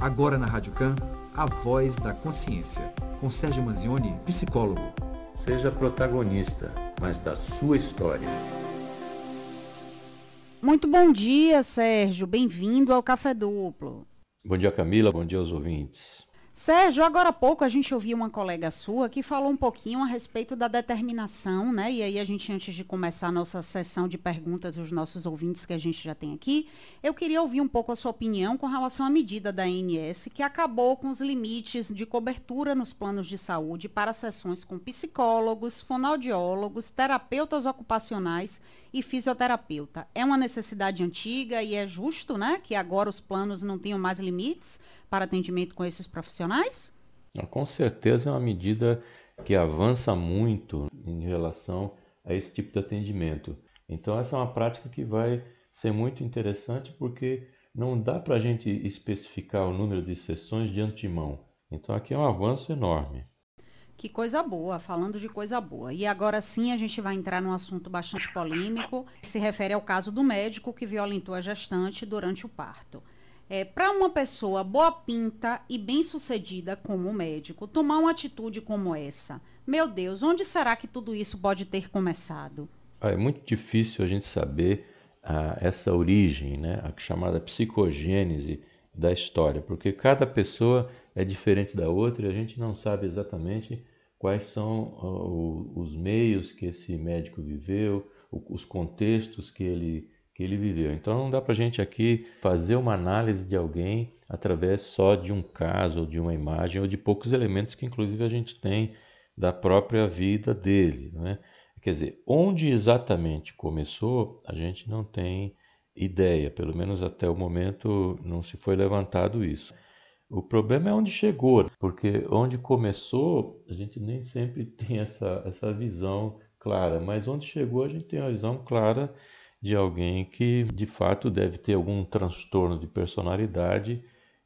Agora na Rádio Can, a voz da consciência, com Sérgio Manzioni, psicólogo. Seja protagonista, mas da sua história. Muito bom dia, Sérgio. Bem-vindo ao Café Duplo. Bom dia, Camila. Bom dia aos ouvintes. Sérgio, agora há pouco a gente ouviu uma colega sua que falou um pouquinho a respeito da determinação, né? E aí a gente, antes de começar a nossa sessão de perguntas dos nossos ouvintes que a gente já tem aqui, eu queria ouvir um pouco a sua opinião com relação à medida da ANS que acabou com os limites de cobertura nos planos de saúde para sessões com psicólogos, fonoaudiólogos, terapeutas ocupacionais e fisioterapeuta. É uma necessidade antiga e é justo, né, que agora os planos não tenham mais limites para atendimento com esses profissionais? Com certeza é uma medida que avança muito em relação a esse tipo de atendimento. Então, essa é uma prática que vai ser muito interessante porque não dá para a gente especificar o número de sessões de antemão. Então, aqui é um avanço enorme. Que coisa boa, falando de coisa boa. E agora sim a gente vai entrar num assunto bastante polêmico, que se refere ao caso do médico que violentou a gestante durante o parto. É, para uma pessoa boa pinta e bem sucedida como médico tomar uma atitude como essa, meu Deus, onde será que tudo isso pode ter começado? É muito difícil a gente saber ah, essa origem, né, a chamada psicogênese da história, porque cada pessoa é diferente da outra e a gente não sabe exatamente quais são uh, os meios que esse médico viveu, os contextos que ele que ele viveu. Então não dá para a gente aqui fazer uma análise de alguém através só de um caso, ou de uma imagem, ou de poucos elementos que inclusive a gente tem da própria vida dele. Né? Quer dizer, onde exatamente começou, a gente não tem ideia, pelo menos até o momento não se foi levantado isso. O problema é onde chegou, porque onde começou, a gente nem sempre tem essa, essa visão clara, mas onde chegou, a gente tem uma visão clara de alguém que de fato deve ter algum transtorno de personalidade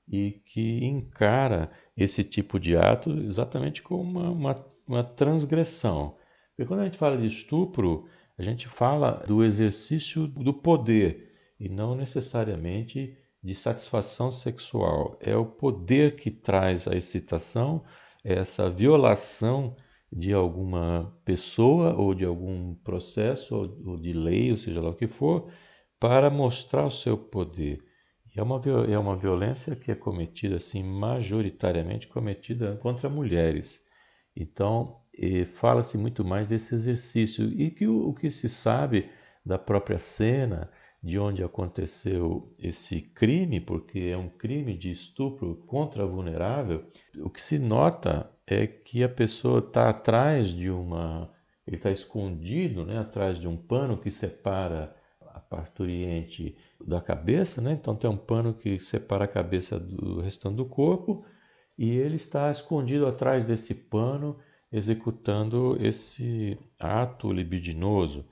e que encara esse tipo de ato exatamente como uma, uma, uma transgressão. Porque quando a gente fala de estupro, a gente fala do exercício do poder e não necessariamente de satisfação sexual. É o poder que traz a excitação, é essa violação de alguma pessoa ou de algum processo ou de lei, ou seja lá o que for, para mostrar o seu poder. E é uma, é uma violência que é cometida, assim, majoritariamente cometida contra mulheres. Então, fala-se muito mais desse exercício. E que o, o que se sabe da própria cena, de onde aconteceu esse crime, porque é um crime de estupro contra a vulnerável, o que se nota é que a pessoa está atrás de uma. Ele está escondido né, atrás de um pano que separa a parturiente da cabeça, né? então tem um pano que separa a cabeça do restante do corpo, e ele está escondido atrás desse pano, executando esse ato libidinoso.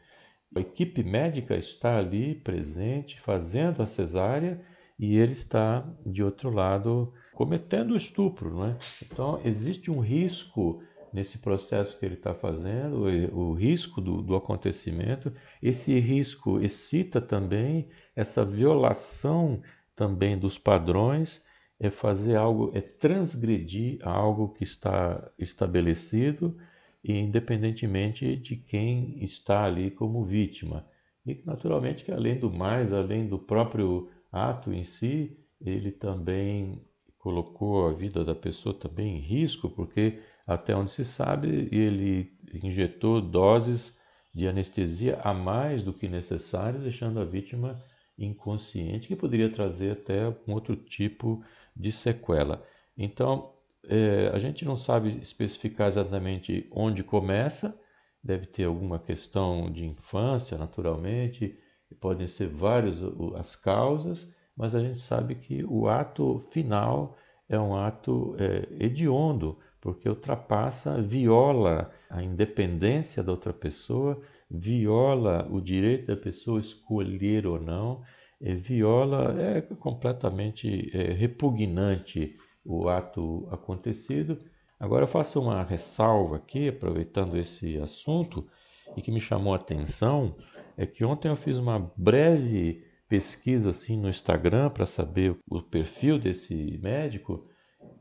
A equipe médica está ali presente, fazendo a cesárea, e ele está de outro lado cometendo estupro. Não é? Então, existe um risco nesse processo que ele está fazendo, o risco do, do, acontecimento. Esse risco excita também essa violação também dos padrões, é fazer algo, é transgredir algo que está estabelecido, independentemente de quem está ali como vítima. E naturalmente que além do mais, além do próprio ato em si, ele também colocou a vida da pessoa também em risco, porque até onde se sabe, ele injetou doses de anestesia a mais do que necessário, deixando a vítima inconsciente, que poderia trazer até um outro tipo de sequela. Então, é, a gente não sabe especificar exatamente onde começa, deve ter alguma questão de infância, naturalmente, podem ser várias as causas, mas a gente sabe que o ato final é um ato é, hediondo, porque ultrapassa, viola a independência da outra pessoa, viola o direito da pessoa escolher ou não, é, viola, é completamente é, repugnante o ato acontecido. Agora eu faço uma ressalva aqui, aproveitando esse assunto, e que me chamou a atenção, é que ontem eu fiz uma breve pesquisa assim no Instagram para saber o perfil desse médico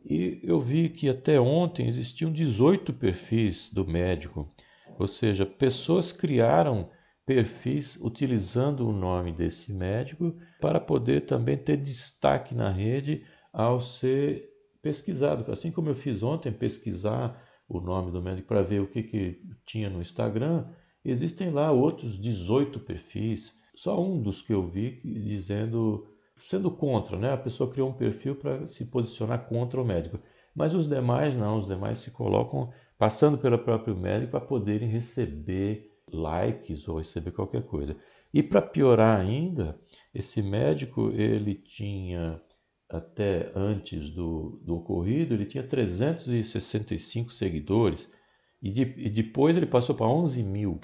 e eu vi que até ontem existiam 18 perfis do médico, ou seja, pessoas criaram perfis utilizando o nome desse médico para poder também ter destaque na rede ao ser pesquisado. Assim como eu fiz ontem, pesquisar o nome do médico para ver o que, que tinha no Instagram, existem lá outros 18 perfis só um dos que eu vi dizendo, sendo contra, né? A pessoa criou um perfil para se posicionar contra o médico. Mas os demais não, os demais se colocam passando pelo próprio médico para poderem receber likes ou receber qualquer coisa. E para piorar ainda, esse médico ele tinha até antes do, do ocorrido, ele tinha 365 seguidores e, de, e depois ele passou para 11 mil.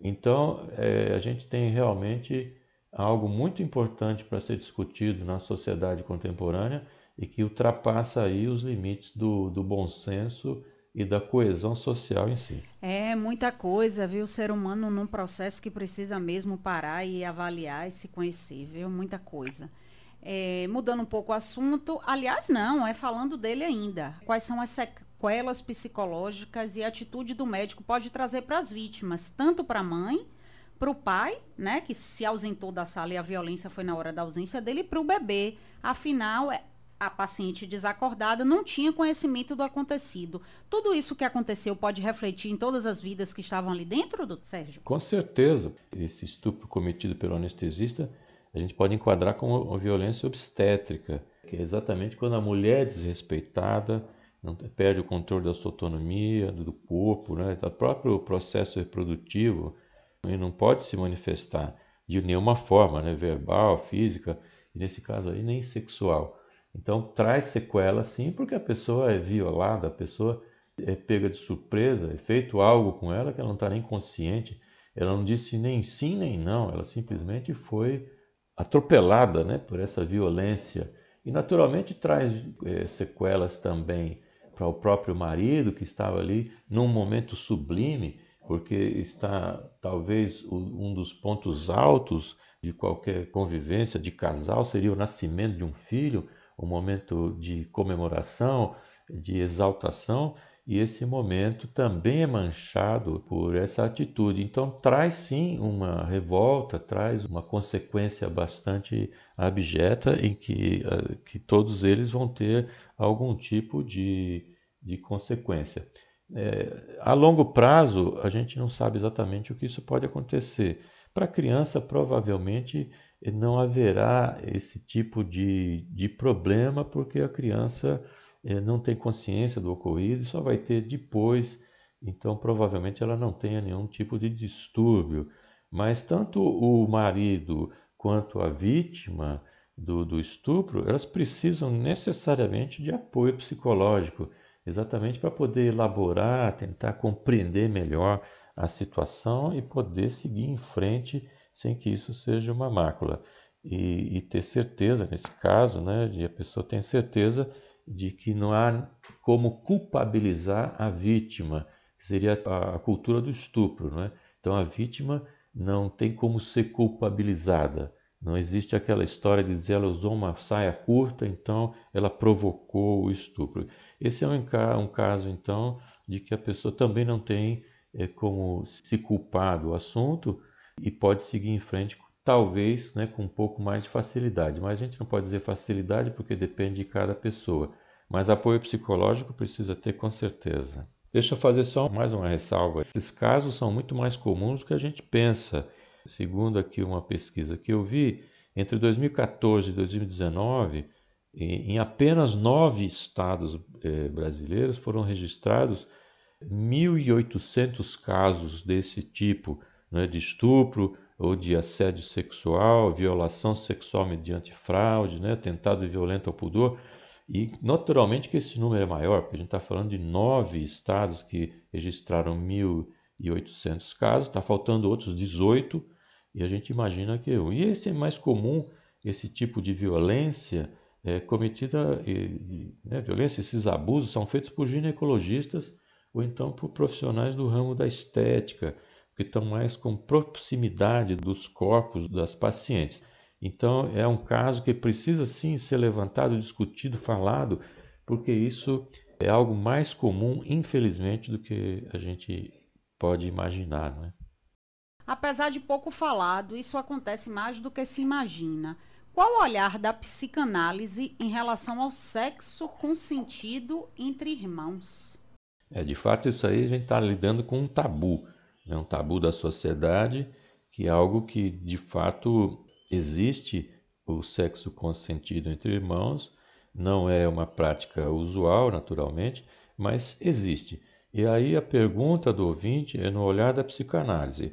Então, é, a gente tem realmente algo muito importante para ser discutido na sociedade contemporânea e que ultrapassa aí os limites do, do bom senso e da coesão social em si. É muita coisa, viu? O ser humano num processo que precisa mesmo parar e avaliar e se conhecer, viu? Muita coisa. É, mudando um pouco o assunto, aliás, não, é falando dele ainda. Quais são as sequelas psicológicas e atitude do médico pode trazer para as vítimas, tanto para a mãe, para o pai, né, que se ausentou da sala e a violência foi na hora da ausência dele, para o bebê. Afinal, é, a paciente desacordada não tinha conhecimento do acontecido. Tudo isso que aconteceu pode refletir em todas as vidas que estavam ali dentro, do Sérgio? Com certeza. Esse estupro cometido pelo anestesista, a gente pode enquadrar como violência obstétrica, que é exatamente quando a mulher é desrespeitada, perde o controle da sua autonomia, do corpo, né? do próprio processo reprodutivo, e não pode se manifestar de nenhuma forma, né? verbal, física, e nesse caso aí nem sexual. Então traz sequela sim, porque a pessoa é violada, a pessoa é pega de surpresa, é feito algo com ela que ela não está nem consciente, ela não disse nem sim nem não, ela simplesmente foi atropelada né, por essa violência. E naturalmente traz é, sequelas também para o próprio marido que estava ali num momento sublime, porque está talvez um dos pontos altos de qualquer convivência de casal seria o nascimento de um filho, um momento de comemoração, de exaltação, e esse momento também é manchado por essa atitude. Então, traz sim uma revolta, traz uma consequência bastante abjeta em que, eh, que todos eles vão ter algum tipo de, de consequência. É, a longo prazo, a gente não sabe exatamente o que isso pode acontecer. Para a criança, provavelmente não haverá esse tipo de, de problema, porque a criança não tem consciência do ocorrido só vai ter depois, então provavelmente ela não tenha nenhum tipo de distúrbio. Mas tanto o marido quanto a vítima do, do estupro, elas precisam necessariamente de apoio psicológico, exatamente para poder elaborar, tentar compreender melhor a situação e poder seguir em frente sem que isso seja uma mácula. E, e ter certeza, nesse caso, né, de a pessoa tem certeza de que não há como culpabilizar a vítima, que seria a cultura do estupro. Não é? Então a vítima não tem como ser culpabilizada. Não existe aquela história de dizer ela usou uma saia curta, então ela provocou o estupro. Esse é um, um caso, então, de que a pessoa também não tem é, como se culpar do assunto e pode seguir em frente talvez né, com um pouco mais de facilidade. Mas a gente não pode dizer facilidade porque depende de cada pessoa. Mas apoio psicológico precisa ter com certeza. Deixa eu fazer só mais uma ressalva. Esses casos são muito mais comuns do que a gente pensa. Segundo aqui uma pesquisa que eu vi, entre 2014 e 2019, em apenas nove estados eh, brasileiros foram registrados 1.800 casos desse tipo, né, de estupro, ou de assédio sexual, violação sexual mediante fraude, né, tentado violento ao pudor. E naturalmente que esse número é maior, porque a gente está falando de nove estados que registraram 1.800 casos, está faltando outros 18, e a gente imagina que. E esse é mais comum, esse tipo de violência é, cometida, e, né, violência, esses abusos são feitos por ginecologistas ou então por profissionais do ramo da estética, que estão mais com proximidade dos corpos das pacientes. Então é um caso que precisa sim ser levantado, discutido, falado, porque isso é algo mais comum, infelizmente, do que a gente pode imaginar, não é? Apesar de pouco falado, isso acontece mais do que se imagina. Qual o olhar da psicanálise em relação ao sexo consentido entre irmãos? É, de fato, isso aí a gente está lidando com um tabu, né? um tabu da sociedade, que é algo que de fato existe o sexo consentido entre irmãos, não é uma prática usual, naturalmente, mas existe. E aí a pergunta do ouvinte é no olhar da psicanálise.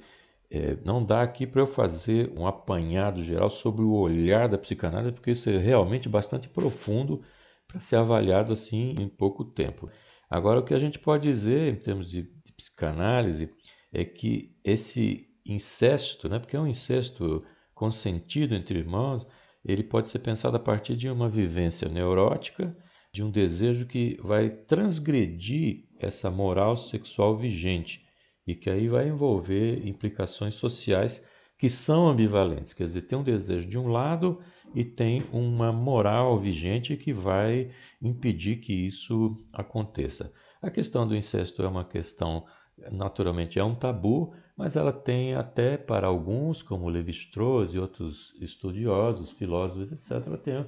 É, não dá aqui para eu fazer um apanhado geral sobre o olhar da psicanálise, porque isso é realmente bastante profundo para ser avaliado assim em pouco tempo. Agora, o que a gente pode dizer em termos de, de psicanálise é que esse incesto, né, porque é um incesto consentido entre irmãos, ele pode ser pensado a partir de uma vivência neurótica, de um desejo que vai transgredir essa moral sexual vigente e que aí vai envolver implicações sociais que são ambivalentes, quer dizer, tem um desejo de um lado e tem uma moral vigente que vai impedir que isso aconteça. A questão do incesto é uma questão naturalmente é um tabu, mas ela tem até para alguns, como Levi-Strauss e outros estudiosos, filósofos, etc., ela tem,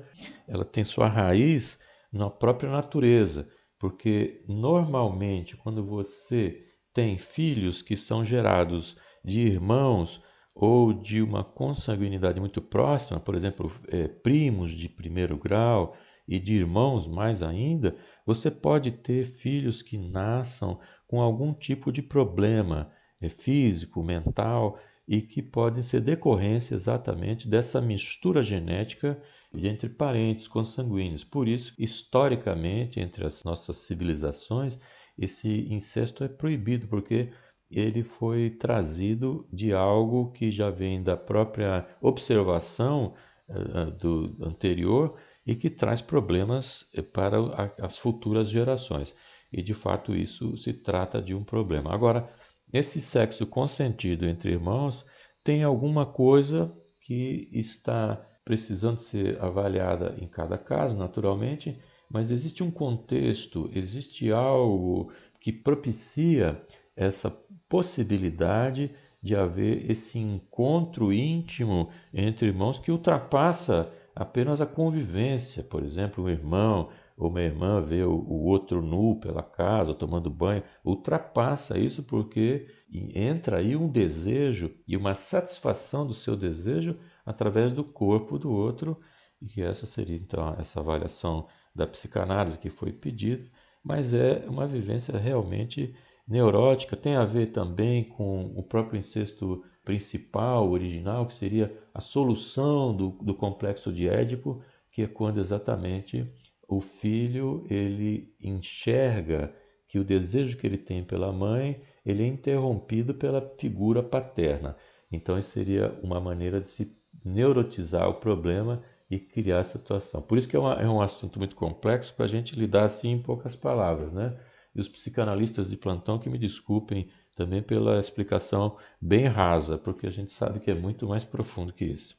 ela tem sua raiz na própria natureza, porque normalmente quando você tem filhos que são gerados de irmãos ou de uma consanguinidade muito próxima, por exemplo, é, primos de primeiro grau e de irmãos mais ainda, você pode ter filhos que nasçam com algum tipo de problema é, físico, mental e que podem ser decorrência exatamente dessa mistura genética entre parentes consanguíneos. Por isso, historicamente, entre as nossas civilizações, esse incesto é proibido, porque ele foi trazido de algo que já vem da própria observação uh, do anterior e que traz problemas eh, para as futuras gerações. E de fato isso se trata de um problema. Agora, esse sexo consentido entre irmãos tem alguma coisa que está precisando ser avaliada em cada caso, naturalmente, mas existe um contexto, existe algo que propicia essa possibilidade de haver esse encontro íntimo entre irmãos que ultrapassa apenas a convivência. Por exemplo, um irmão ou uma irmã vê o outro nu pela casa, tomando banho, ultrapassa isso porque entra aí um desejo e uma satisfação do seu desejo através do corpo do outro, e que essa seria então essa avaliação da psicanálise que foi pedida, mas é uma vivência realmente neurótica, tem a ver também com o próprio incesto principal, original, que seria a solução do, do complexo de Édipo, que é quando exatamente o filho ele enxerga que o desejo que ele tem pela mãe ele é interrompido pela figura paterna. Então, isso seria uma maneira de se neurotizar o problema e criar essa situação. Por isso que é, uma, é um assunto muito complexo para a gente lidar assim em poucas palavras, né? E os psicanalistas de plantão que me desculpem também pela explicação bem rasa, porque a gente sabe que é muito mais profundo que isso.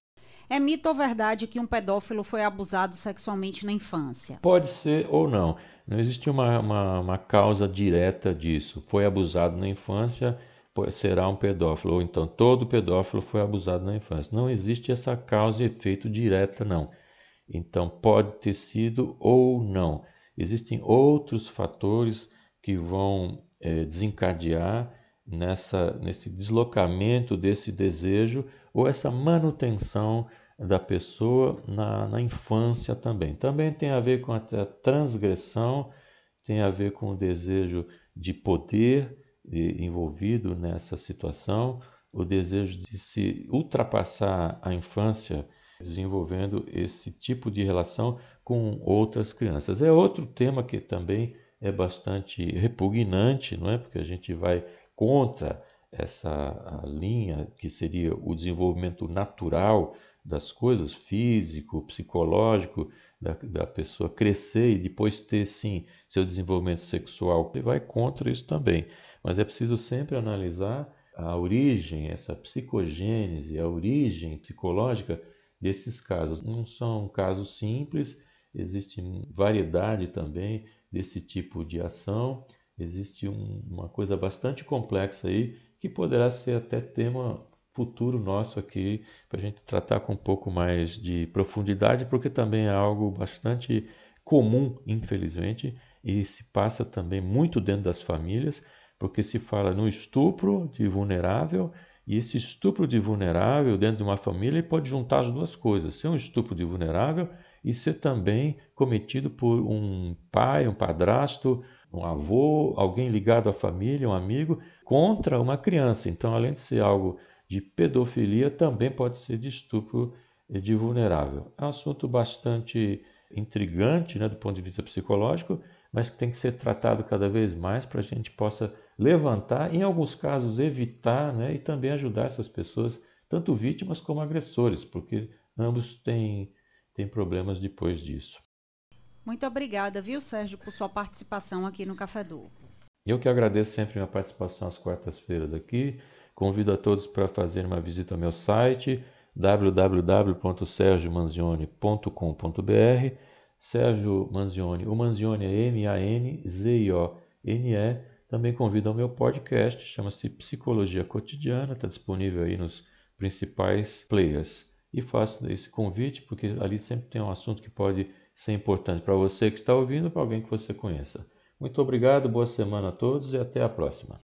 É mito ou verdade que um pedófilo foi abusado sexualmente na infância? Pode ser ou não. Não existe uma, uma, uma causa direta disso. Foi abusado na infância, será um pedófilo. Ou então todo pedófilo foi abusado na infância. Não existe essa causa e efeito direta, não. Então pode ter sido ou não. Existem outros fatores que vão é, desencadear nessa, nesse deslocamento desse desejo ou essa manutenção da pessoa na, na infância também. Também tem a ver com a transgressão, tem a ver com o desejo de poder envolvido nessa situação, o desejo de se ultrapassar a infância desenvolvendo esse tipo de relação com outras crianças. É outro tema que também é bastante repugnante, não é? Porque a gente vai contra essa linha que seria o desenvolvimento natural das coisas, físico, psicológico, da, da, pessoa crescer e depois ter sim seu desenvolvimento sexual, ele vai contra isso também. Mas é preciso sempre analisar a origem, essa psicogênese, a origem psicológica desses casos. Não são casos simples, existe variedade também desse tipo de ação, existe um, uma coisa bastante complexa aí que poderá ser até tema futuro nosso aqui para a gente tratar com um pouco mais de profundidade, porque também é algo bastante comum, infelizmente, e se passa também muito dentro das famílias, porque se fala no estupro de vulnerável e esse estupro de vulnerável dentro de uma família pode juntar as duas coisas, ser um estupro de vulnerável e ser também cometido por um pai, um padrasto, um avô, alguém ligado à família, um amigo, contra uma criança. Então, além de ser algo de pedofilia, também pode ser de estupro de vulnerável. É um assunto bastante intrigante né, do ponto de vista psicológico, mas que tem que ser tratado cada vez mais para a gente possa levantar, em alguns casos evitar né, e também ajudar essas pessoas, tanto vítimas como agressores, porque ambos têm, têm problemas depois disso. Muito obrigada, viu, Sérgio, por sua participação aqui no Café do. Eu que agradeço sempre minha participação às quartas-feiras aqui. Convido a todos para fazer uma visita ao meu site www.sergiomanzione.com.br Sérgio Manzioni, o Manzioni é M-A-N-Z-I-O-N-E. Também convido ao meu podcast, chama-se Psicologia Cotidiana, está disponível aí nos principais players. E faço esse convite porque ali sempre tem um assunto que pode ser importante para você que está ouvindo, para alguém que você conheça. Muito obrigado, boa semana a todos e até a próxima.